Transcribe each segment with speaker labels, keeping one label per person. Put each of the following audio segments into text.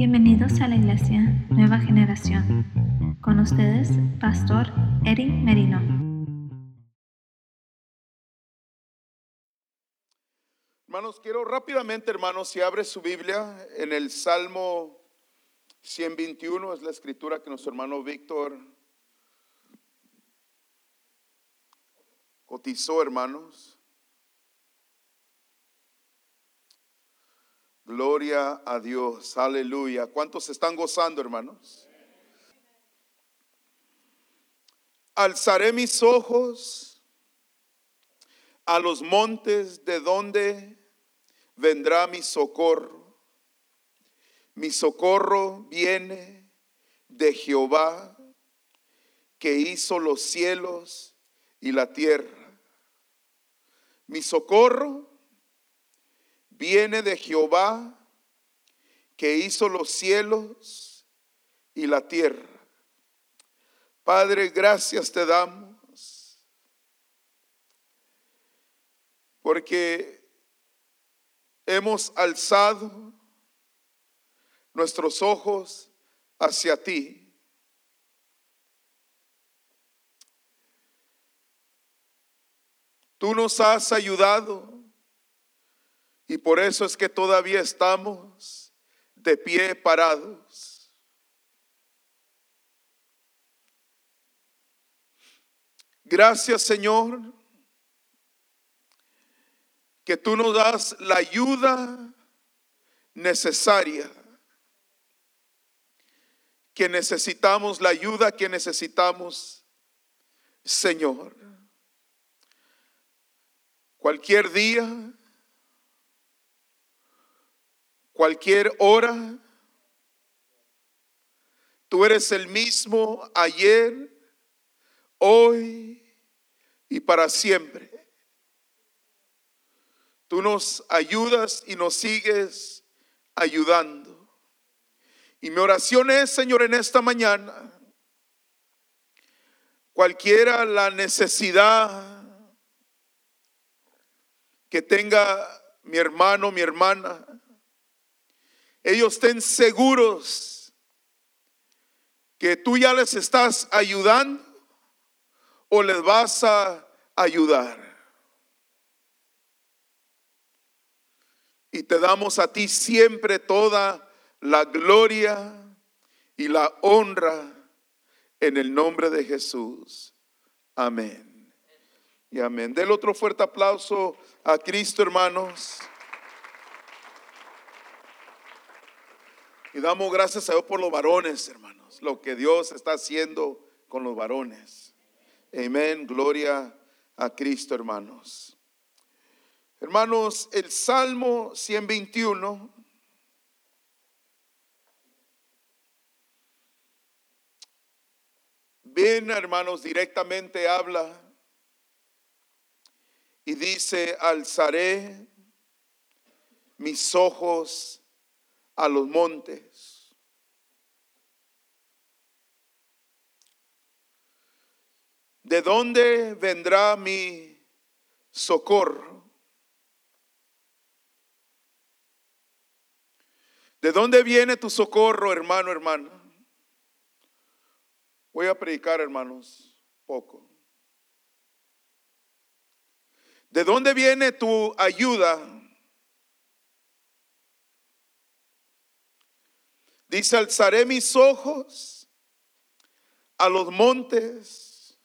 Speaker 1: Bienvenidos a la Iglesia Nueva Generación. Con ustedes, Pastor Eric Merino.
Speaker 2: Hermanos, quiero rápidamente, hermanos, si abre su Biblia en el Salmo 121, es la escritura que nuestro hermano Víctor cotizó, hermanos. Gloria a Dios, aleluya. ¿Cuántos están gozando, hermanos? Alzaré mis ojos a los montes de donde vendrá mi socorro. Mi socorro viene de Jehová, que hizo los cielos y la tierra. Mi socorro viene de Jehová que hizo los cielos y la tierra. Padre, gracias te damos porque hemos alzado nuestros ojos hacia ti. Tú nos has ayudado y por eso es que todavía estamos de pie parados. Gracias Señor, que tú nos das la ayuda necesaria, que necesitamos, la ayuda que necesitamos, Señor. Cualquier día cualquier hora. Tú eres el mismo ayer, hoy y para siempre. Tú nos ayudas y nos sigues ayudando. Y mi oración es, Señor, en esta mañana, cualquiera la necesidad que tenga mi hermano, mi hermana, ellos estén seguros que tú ya les estás ayudando o les vas a ayudar. Y te damos a ti siempre toda la gloria y la honra en el nombre de Jesús. Amén. Y amén. Del otro fuerte aplauso a Cristo, hermanos. Y damos gracias a Dios por los varones, hermanos, lo que Dios está haciendo con los varones. Amén, gloria a Cristo, hermanos. Hermanos, el Salmo 121 Bien, hermanos, directamente habla y dice, alzaré mis ojos a los montes. ¿De dónde vendrá mi socorro? ¿De dónde viene tu socorro, hermano, hermana? Voy a predicar, hermanos, poco. ¿De dónde viene tu ayuda? Dice, alzaré mis ojos a los montes,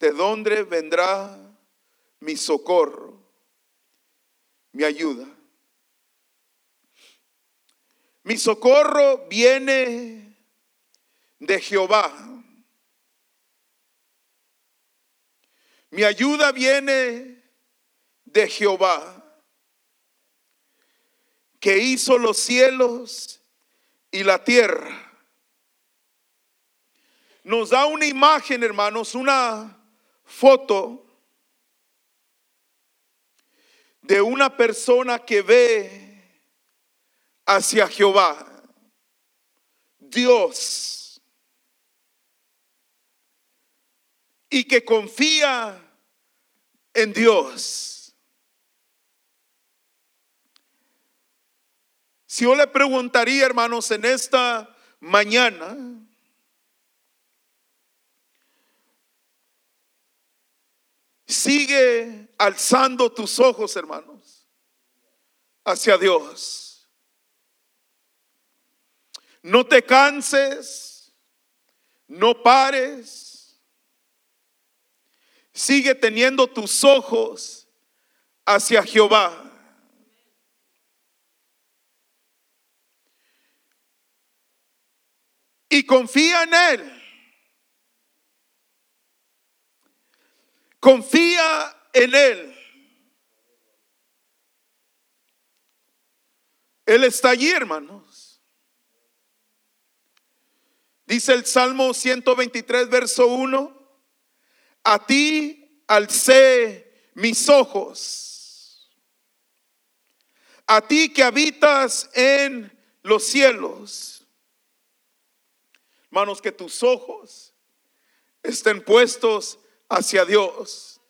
Speaker 2: de donde vendrá mi socorro, mi ayuda. Mi socorro viene de Jehová. Mi ayuda viene de Jehová que hizo los cielos y la tierra. Nos da una imagen, hermanos, una foto de una persona que ve hacia Jehová, Dios, y que confía en Dios. Si yo le preguntaría, hermanos, en esta mañana, sigue alzando tus ojos, hermanos, hacia Dios. No te canses, no pares. Sigue teniendo tus ojos hacia Jehová. Y confía en Él. Confía en Él. Él está allí, hermanos. Dice el Salmo 123, verso 1. A ti alcé mis ojos. A ti que habitas en los cielos Hermanos, que tus ojos estén puestos hacia Dios.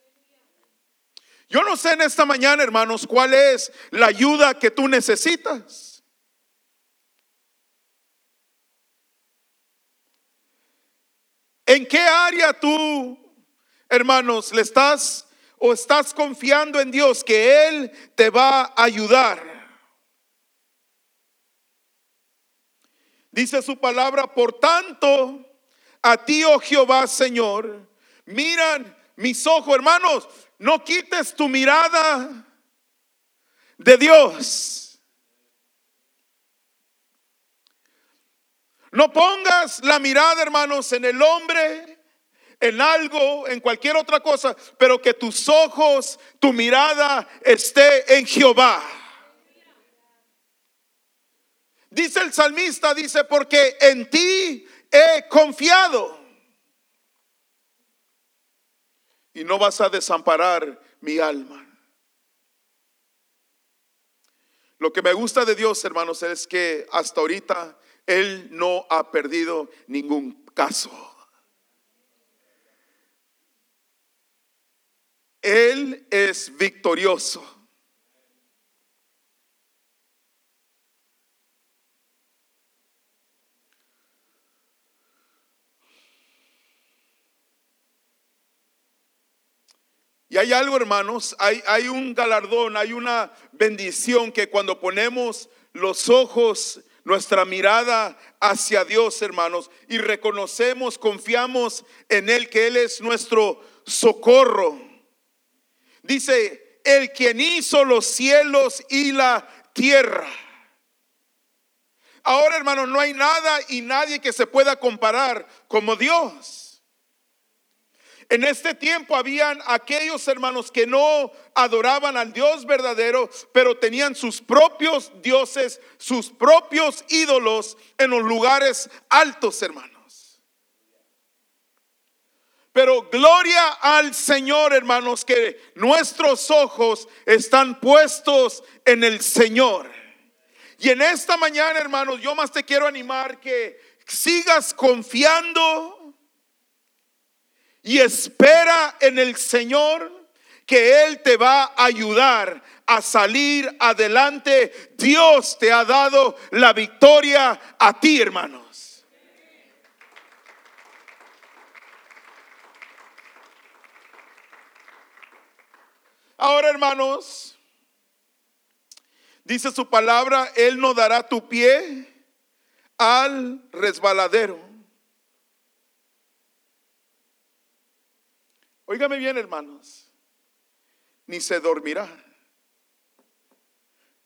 Speaker 2: Yo no sé en esta mañana, hermanos, cuál es la ayuda que tú necesitas. ¿En qué área tú, hermanos, le estás o estás confiando en Dios que Él te va a ayudar? Dice su palabra, por tanto, a ti, oh Jehová, Señor, miran mis ojos, hermanos, no quites tu mirada de Dios. No pongas la mirada, hermanos, en el hombre, en algo, en cualquier otra cosa, pero que tus ojos, tu mirada esté en Jehová. Dice el salmista, dice, porque en ti he confiado. Y no vas a desamparar mi alma. Lo que me gusta de Dios, hermanos, es que hasta ahorita Él no ha perdido ningún caso. Él es victorioso. Hay algo, hermanos, hay, hay un galardón, hay una bendición que cuando ponemos los ojos, nuestra mirada hacia Dios, hermanos, y reconocemos, confiamos en Él, que Él es nuestro socorro. Dice, el quien hizo los cielos y la tierra. Ahora, hermanos, no hay nada y nadie que se pueda comparar como Dios. En este tiempo habían aquellos hermanos que no adoraban al Dios verdadero, pero tenían sus propios dioses, sus propios ídolos en los lugares altos, hermanos. Pero gloria al Señor, hermanos, que nuestros ojos están puestos en el Señor. Y en esta mañana, hermanos, yo más te quiero animar que sigas confiando y espera en el Señor que Él te va a ayudar a salir adelante. Dios te ha dado la victoria a ti, hermanos. Ahora, hermanos, dice su palabra, Él no dará tu pie al resbaladero. Óigame bien, hermanos, ni se dormirá.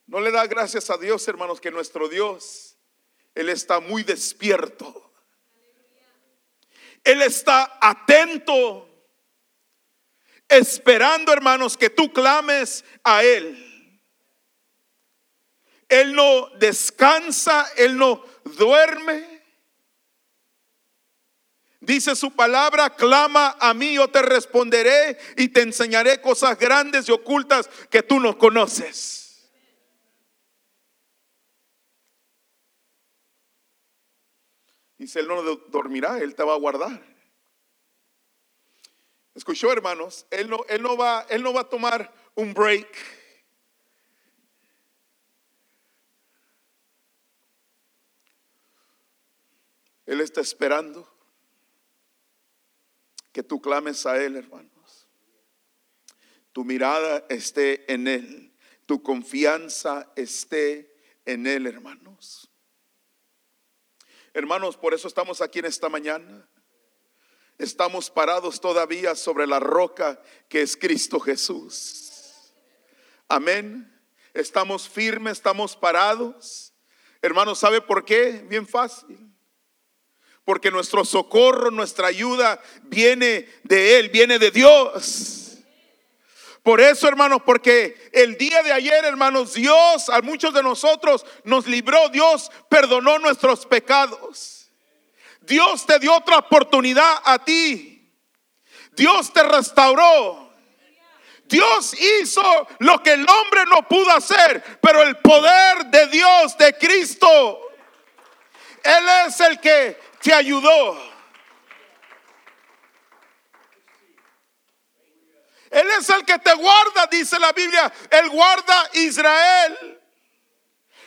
Speaker 2: No le da gracias a Dios, hermanos, que nuestro Dios, Él está muy despierto. Él está atento, esperando, hermanos, que tú clames a Él. Él no descansa, Él no duerme. Dice su palabra, clama a mí, yo te responderé y te enseñaré cosas grandes y ocultas que tú no conoces. Dice, él no dormirá, él te va a guardar. Escuchó, hermanos, él no, él no, va, él no va a tomar un break. Él está esperando que tú clames a Él, hermanos. Tu mirada esté en Él. Tu confianza esté en Él, hermanos. Hermanos, por eso estamos aquí en esta mañana. Estamos parados todavía sobre la roca que es Cristo Jesús. Amén. Estamos firmes, estamos parados. Hermanos, ¿sabe por qué? Bien fácil. Porque nuestro socorro, nuestra ayuda viene de Él, viene de Dios. Por eso, hermanos, porque el día de ayer, hermanos, Dios a muchos de nosotros nos libró, Dios perdonó nuestros pecados. Dios te dio otra oportunidad a ti. Dios te restauró. Dios hizo lo que el hombre no pudo hacer, pero el poder de Dios, de Cristo, Él es el que te ayudó. Él es el que te guarda, dice la Biblia. Él guarda Israel.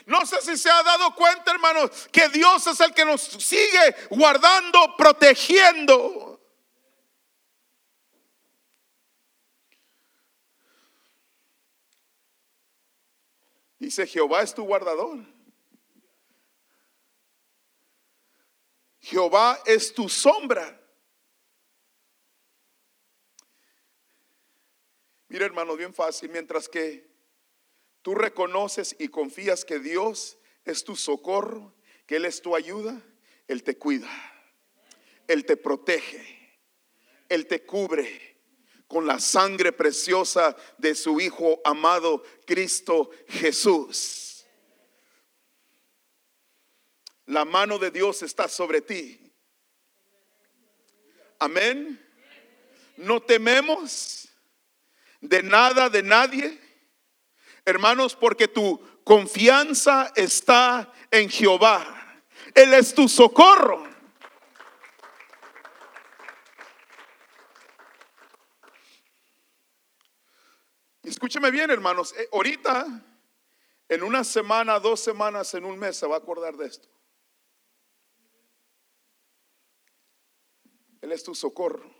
Speaker 2: No sé si se ha dado cuenta, hermanos, que Dios es el que nos sigue guardando, protegiendo. Dice, Jehová es tu guardador. Jehová es tu sombra. Mira, hermano, bien fácil. Mientras que tú reconoces y confías que Dios es tu socorro, que Él es tu ayuda, Él te cuida, Él te protege, Él te cubre con la sangre preciosa de su Hijo amado Cristo Jesús. La mano de Dios está sobre ti. Amén. No tememos de nada, de nadie. Hermanos, porque tu confianza está en Jehová. Él es tu socorro. Escúcheme bien, hermanos. Eh, ahorita, en una semana, dos semanas, en un mes, se va a acordar de esto. Él es tu socorro.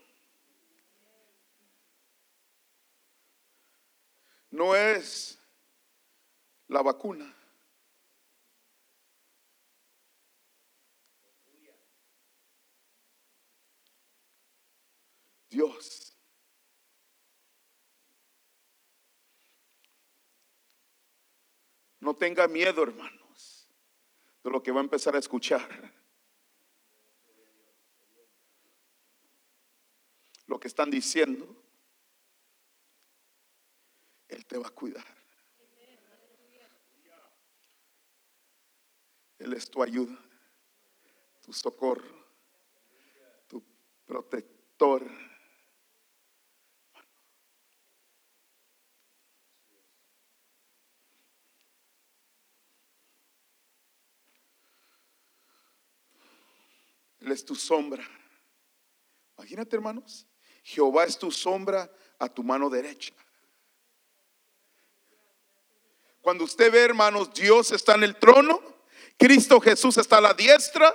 Speaker 2: no es la vacuna. Dios. No tenga miedo, hermanos, de lo que va a empezar a escuchar. Lo que están diciendo. Él te va a cuidar. Él es tu ayuda, tu socorro, tu protector. Él es tu sombra. Imagínate, hermanos. Jehová es tu sombra a tu mano derecha. Cuando usted ve, hermanos, Dios está en el trono, Cristo Jesús está a la diestra,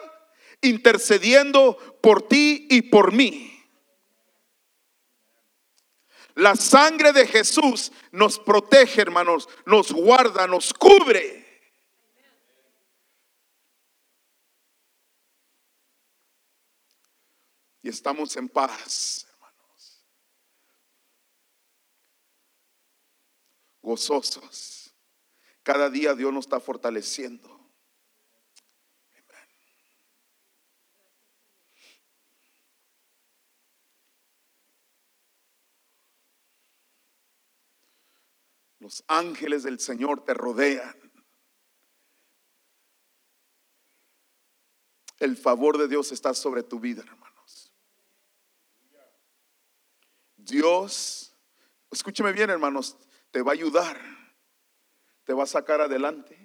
Speaker 2: intercediendo por ti y por mí. La sangre de Jesús nos protege, hermanos, nos guarda, nos cubre. Y estamos en paz, Gozosos. Cada día Dios nos está fortaleciendo. Los ángeles del Señor te rodean. El favor de Dios está sobre tu vida, hermanos. Dios, escúcheme bien, hermanos, te va a ayudar te va a sacar adelante.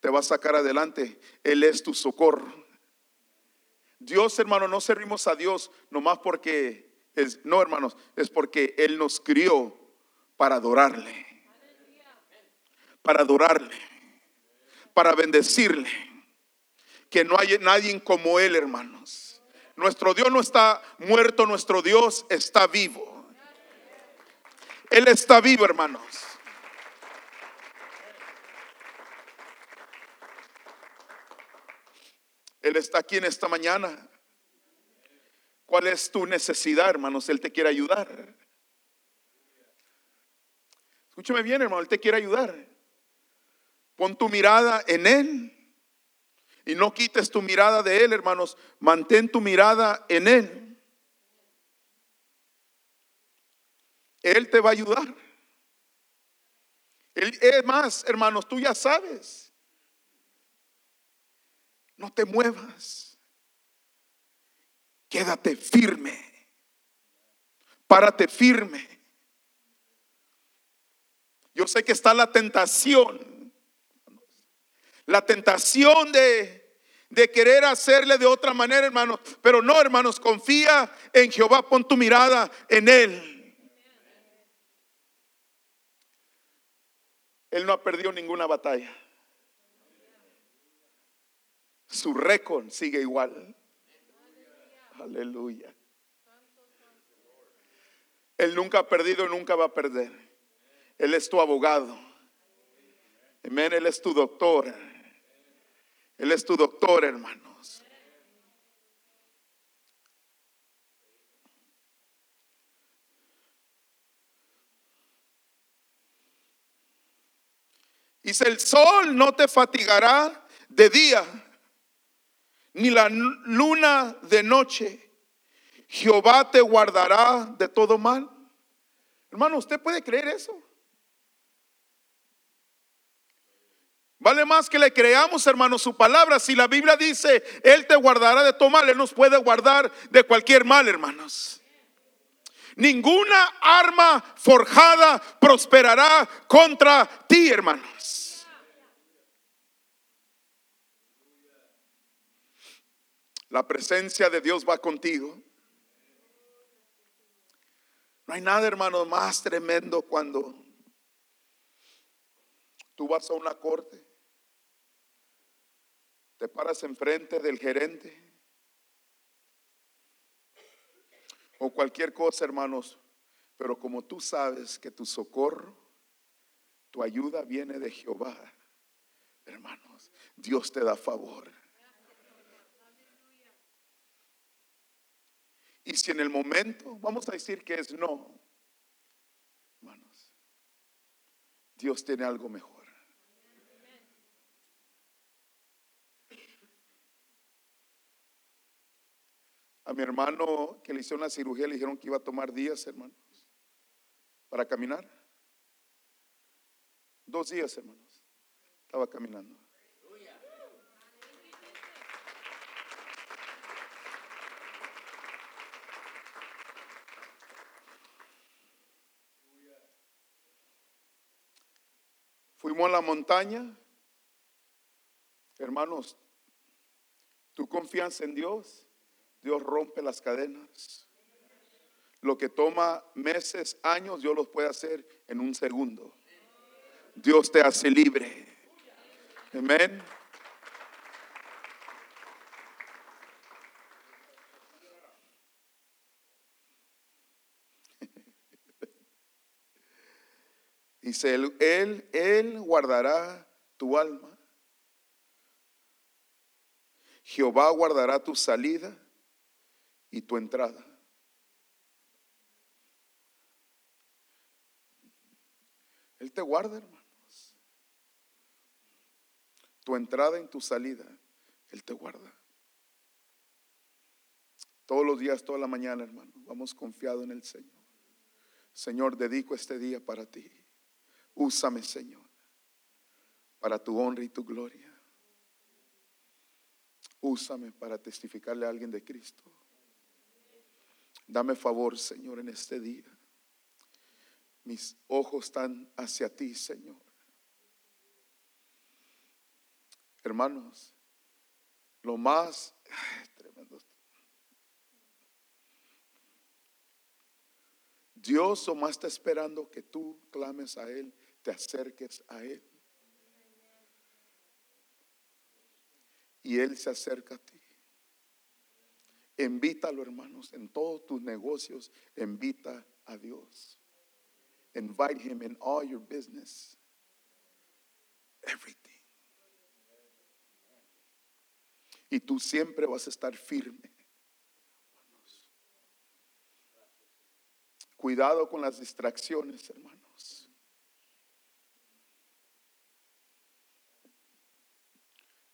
Speaker 2: Te va a sacar adelante. Él es tu socorro. Dios, hermano, no servimos a Dios nomás porque es, no, hermanos, es porque Él nos crió para adorarle. Para adorarle. Para bendecirle. que no hay nadie como Él, hermanos. Nuestro Dios no está muerto, nuestro Dios está vivo. Él está vivo, hermanos. Él está aquí en esta mañana. ¿Cuál es tu necesidad, hermanos? Él te quiere ayudar. Escúchame bien, hermano, Él te quiere ayudar. Pon tu mirada en Él. Y no quites tu mirada de Él, hermanos. Mantén tu mirada en Él. Él te va a ayudar. Él, es más, hermanos, tú ya sabes. No te muevas. Quédate firme. Párate firme. Yo sé que está la tentación. La tentación de, de querer hacerle de otra manera, hermanos. Pero no, hermanos, confía en Jehová. Pon tu mirada en Él. Él no ha perdido ninguna batalla. Su récord sigue igual. Aleluya. Él nunca ha perdido y nunca va a perder. Él es tu abogado. Amén. Él es tu doctor. Él es tu doctor, hermanos. Dice, el sol no te fatigará de día, ni la luna de noche. Jehová te guardará de todo mal. Hermano, ¿usted puede creer eso? Vale más que le creamos, hermano, su palabra. Si la Biblia dice, Él te guardará de todo mal, Él nos puede guardar de cualquier mal, hermanos. Ninguna arma forjada prosperará contra ti, hermanos. La presencia de Dios va contigo. No hay nada, hermano, más tremendo cuando tú vas a una corte te paras enfrente del gerente o cualquier cosa, hermanos, pero como tú sabes que tu socorro, tu ayuda viene de Jehová, hermanos, Dios te da favor. Y si en el momento, vamos a decir que es no, hermanos, Dios tiene algo mejor. A mi hermano que le hicieron la cirugía le dijeron que iba a tomar días, hermanos, para caminar. Dos días, hermanos. Estaba caminando. Fuimos a la montaña. Hermanos, tu confianza en Dios Dios rompe las cadenas. Lo que toma meses, años, Dios los puede hacer en un segundo. Dios te hace libre. Amén. Dice él, él, guardará tu alma. Jehová guardará tu salida y tu entrada. Él te guarda, hermanos. Tu entrada y tu salida, Él te guarda. Todos los días, toda la mañana, hermano, vamos confiado en el Señor. Señor, dedico este día para ti. Úsame, Señor, para tu honra y tu gloria. Úsame para testificarle a alguien de Cristo. Dame favor, Señor, en este día. Mis ojos están hacia ti, Señor. Hermanos, lo más tremendo. Dios o más está esperando que tú clames a Él, te acerques a Él. y Él se acerca a ti. Invítalo, hermanos, en todos tus negocios, invita a Dios. Invite Him in all your business. Everything. Y tú siempre vas a estar firme. Cuidado con las distracciones, hermanos.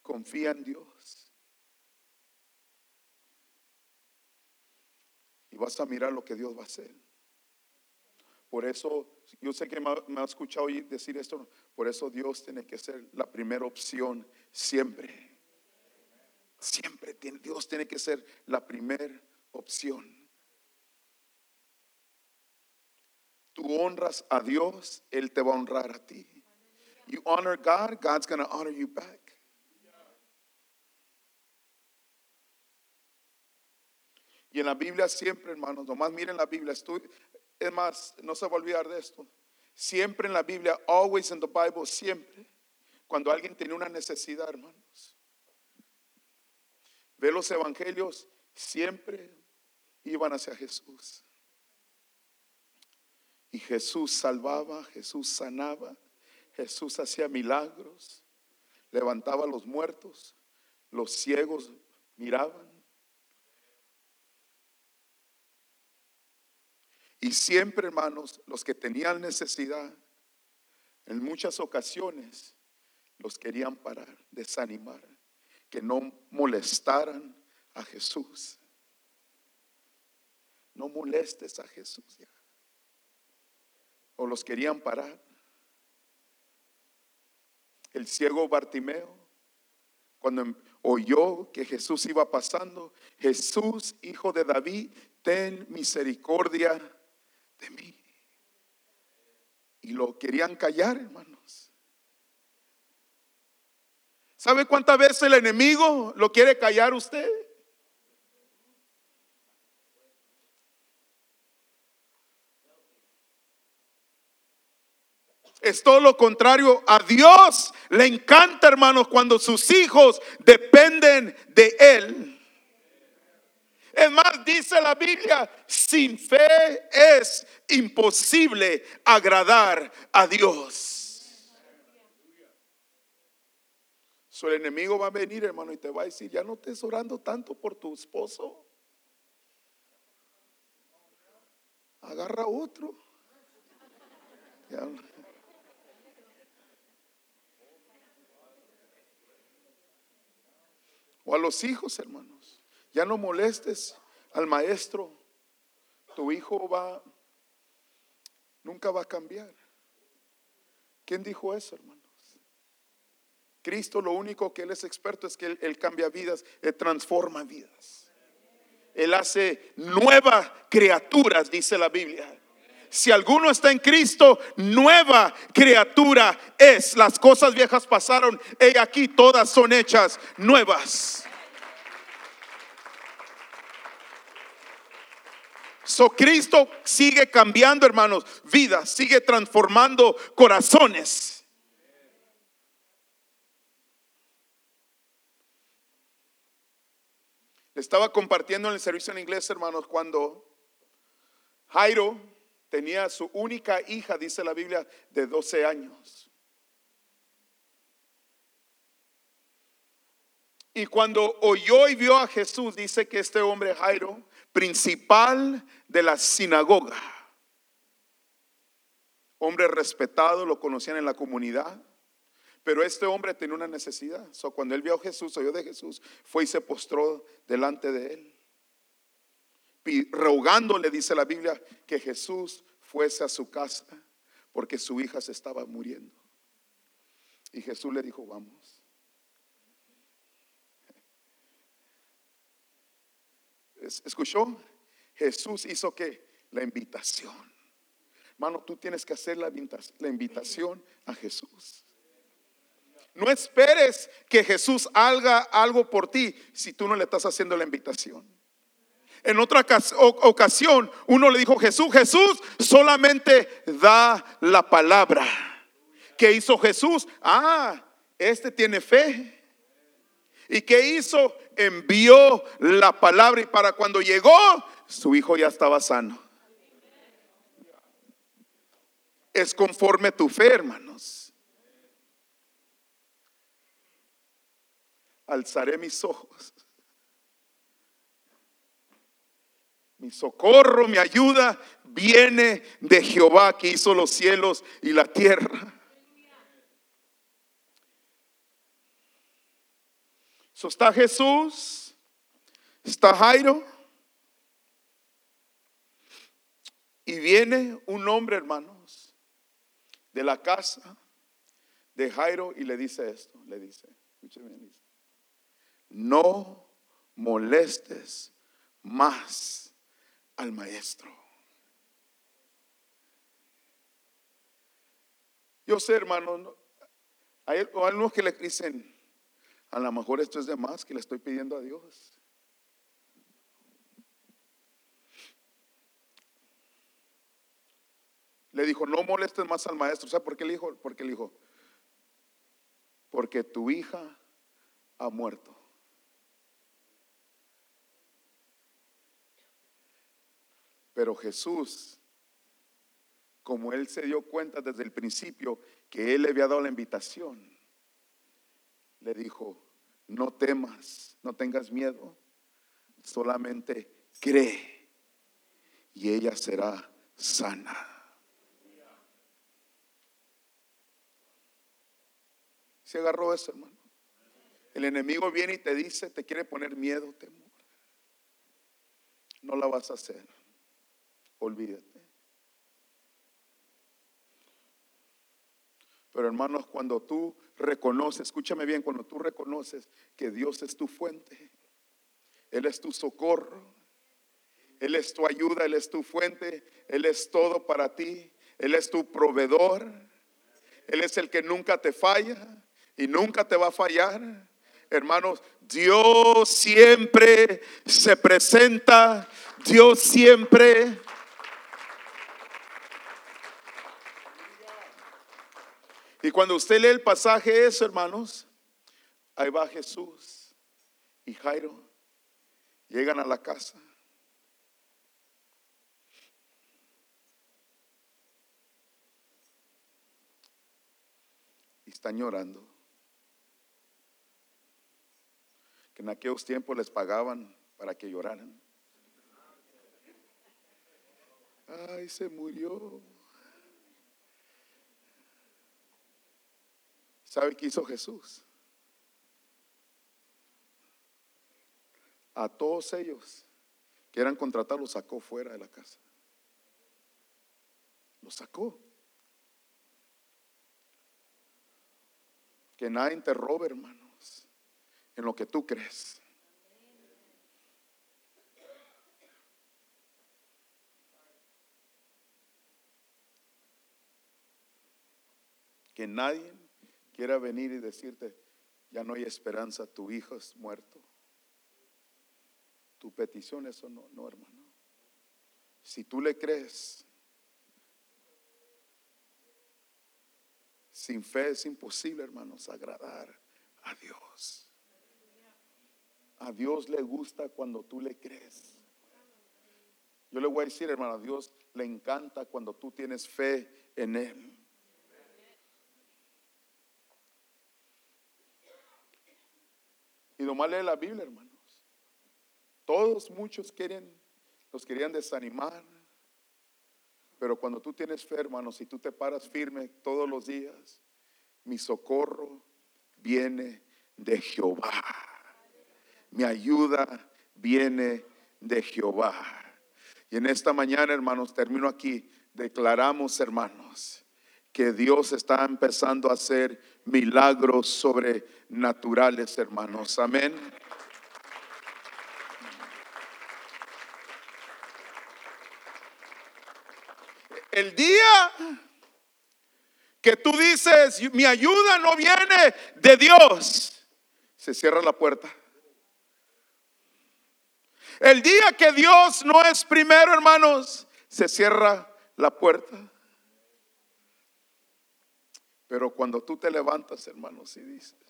Speaker 2: Confía en Dios. Y vas a mirar lo que Dios va a hacer. Por eso, yo sé que me ha, escuchado decir esto, por eso Dios tiene que ser la primera opción siempre. Siempre tiene, Dios tiene que ser la primera opción. Tú honras a Dios, Él te va a honrar a ti. You honor God, God's going to honor you back. Y en la Biblia siempre, hermanos, nomás miren la Biblia. es más, no se va a olvidar de esto. Siempre en la Biblia, always in the Bible, siempre, cuando alguien tiene una necesidad, hermanos, Ve los evangelios, siempre iban hacia Jesús. Y Jesús salvaba, Jesús sanaba, Jesús hacía milagros, levantaba a los muertos, los ciegos miraban. Y siempre, hermanos, los que tenían necesidad, en muchas ocasiones, los querían parar, desanimar que no molestaran a Jesús. No molestes a Jesús ya. O los querían parar. El ciego Bartimeo, cuando oyó que Jesús iba pasando, Jesús, hijo de David, ten misericordia de mí. Y lo querían callar, hermanos. ¿Sabe cuántas veces el enemigo lo quiere callar usted? Es todo lo contrario. A Dios le encanta, hermanos, cuando sus hijos dependen de Él. Es más, dice la Biblia, sin fe es imposible agradar a Dios. el enemigo va a venir, hermano, y te va a decir, ya no estés orando tanto por tu esposo. Agarra otro. O a los hijos, hermanos. Ya no molestes al maestro. Tu hijo va, nunca va a cambiar. ¿Quién dijo eso, hermano? Cristo lo único que Él es experto es que Él, cambia vidas, Él transforma vidas. Él hace nuevas criaturas, dice la Biblia. Si alguno está en Cristo, nueva criatura es. Las cosas viejas pasaron, y aquí todas son hechas nuevas. So Cristo sigue cambiando, hermanos, vidas, sigue transformando corazones. estaba compartiendo en el servicio en inglés, hermanos, cuando Jairo tenía su única hija, dice la Biblia, de 12 años. Y cuando oyó y vio a Jesús, dice que este hombre Jairo, principal de la sinagoga, hombre respetado, lo conocían en la comunidad, pero este hombre tenía una necesidad. Cuando él vio a Jesús, oyó de Jesús, fue y se postró delante de él. Y rogándole, dice la Biblia, que Jesús fuese a su casa porque su hija se estaba muriendo. Y Jesús le dijo, vamos. ¿Escuchó? Jesús hizo que la invitación. Hermano, tú tienes que hacer la invitación a Jesús. No esperes que Jesús haga algo por ti si tú no le estás haciendo la invitación. En otra ocasión, uno le dijo, Jesús, Jesús solamente da la palabra. ¿Qué hizo Jesús? Ah, este tiene fe. ¿Y qué hizo? Envió la palabra y para cuando llegó, su hijo ya estaba sano. Es conforme tu fe, hermanos. Alzaré mis ojos. Mi socorro, mi ayuda viene de Jehová que hizo los cielos y la tierra. Está Jesús, está Jairo. Y viene un hombre, hermanos, de la casa de Jairo y le dice esto, le dice, dice, no molestes más al maestro. Yo sé, hermano, hay algunos que le dicen, a lo mejor esto es de más que le estoy pidiendo a Dios. Le dijo, no molestes más al maestro. ¿Sabe por qué le dijo? Porque le dijo, porque tu hija ha muerto. Pero Jesús, como él se dio cuenta desde el principio que él le había dado la invitación, le dijo, no temas, no tengas miedo, solamente cree y ella será sana. Se agarró eso, hermano. El enemigo viene y te dice, te quiere poner miedo, temor. No la vas a hacer. Olvídate. Pero hermanos, cuando tú reconoces, escúchame bien, cuando tú reconoces que Dios es tu fuente, Él es tu socorro, Él es tu ayuda, Él es tu fuente, Él es todo para ti, Él es tu proveedor, Él es el que nunca te falla y nunca te va a fallar. Hermanos, Dios siempre se presenta, Dios siempre cuando usted lee el pasaje eso, hermanos, ahí va Jesús y Jairo. Llegan a la casa. Y están llorando. Que en aquellos tiempos les pagaban para que lloraran. Ay, se murió. ¿Sabe qué hizo Jesús? A todos ellos que eran contratados los sacó fuera de la casa. Los sacó. Que nadie te robe, hermanos, en lo que tú crees. Que nadie quiera venir y decirte, ya no hay esperanza, tu hijo es muerto. Tu petición, eso no, no, hermano. Si tú le crees, sin fe es imposible, hermanos, agradar a Dios. A Dios le gusta cuando tú le crees. Yo le voy a decir, hermano, a Dios le encanta cuando tú tienes fe en Él. Y nomás lee la Biblia, hermanos. Todos, muchos quieren, los querían desanimar. Pero cuando tú tienes fe, hermanos, y tú te paras firme todos los días, mi socorro viene de Jehová. Mi ayuda viene de Jehová. Y en esta mañana, hermanos, termino aquí. Declaramos, hermanos, que Dios está empezando a hacer milagros sobrenaturales, hermanos. Amén. El día que tú dices, mi ayuda no viene de Dios, se cierra la puerta. El día que Dios no es primero, hermanos, se cierra la puerta. Pero cuando tú te levantas, hermanos, y dices,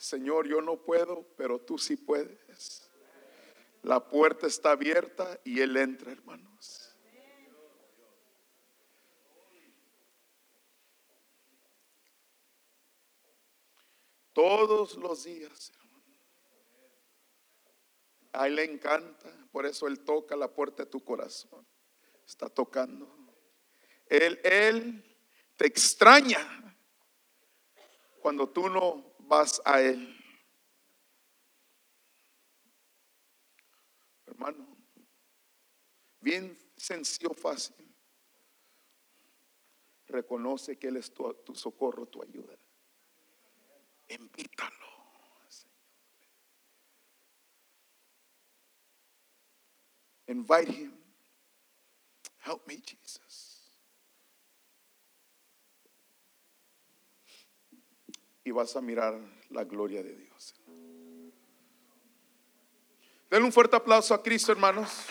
Speaker 2: Señor, yo no puedo, pero tú sí puedes. La puerta está abierta y Él entra, hermanos. Todos los días. A Él le encanta, por eso Él toca la puerta de tu corazón. Está tocando. Él, Él te extraña cuando tú no vas a Él. Hermano, bien sencillo, fácil. Reconoce que Él es tu, tu socorro, tu ayuda. Invítalo. Invite him. Help me, Jesus. Y vas a mirar la gloria de Dios. Denle un fuerte aplauso a Cristo, hermanos.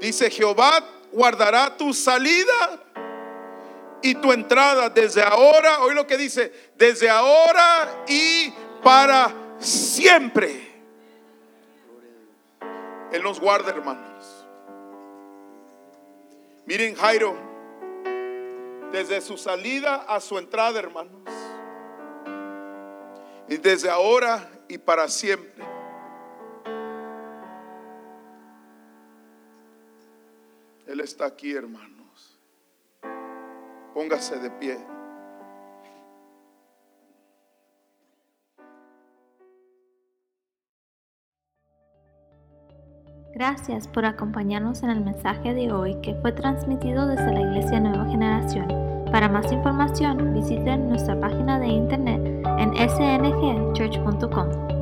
Speaker 2: Dice Jehová guardará tu salida y tu entrada desde ahora, hoy lo que dice, desde ahora y para siempre. Él nos guarda, hermanos. Miren Jairo, desde su salida a su entrada, hermanos. Y desde ahora y para siempre. Él está aquí, hermanos. Póngase de pie.
Speaker 1: Gracias por acompañarnos en el mensaje de hoy que fue transmitido desde la Iglesia Nueva Generación. Para más información, visiten nuestra página de internet en sngchurch.com.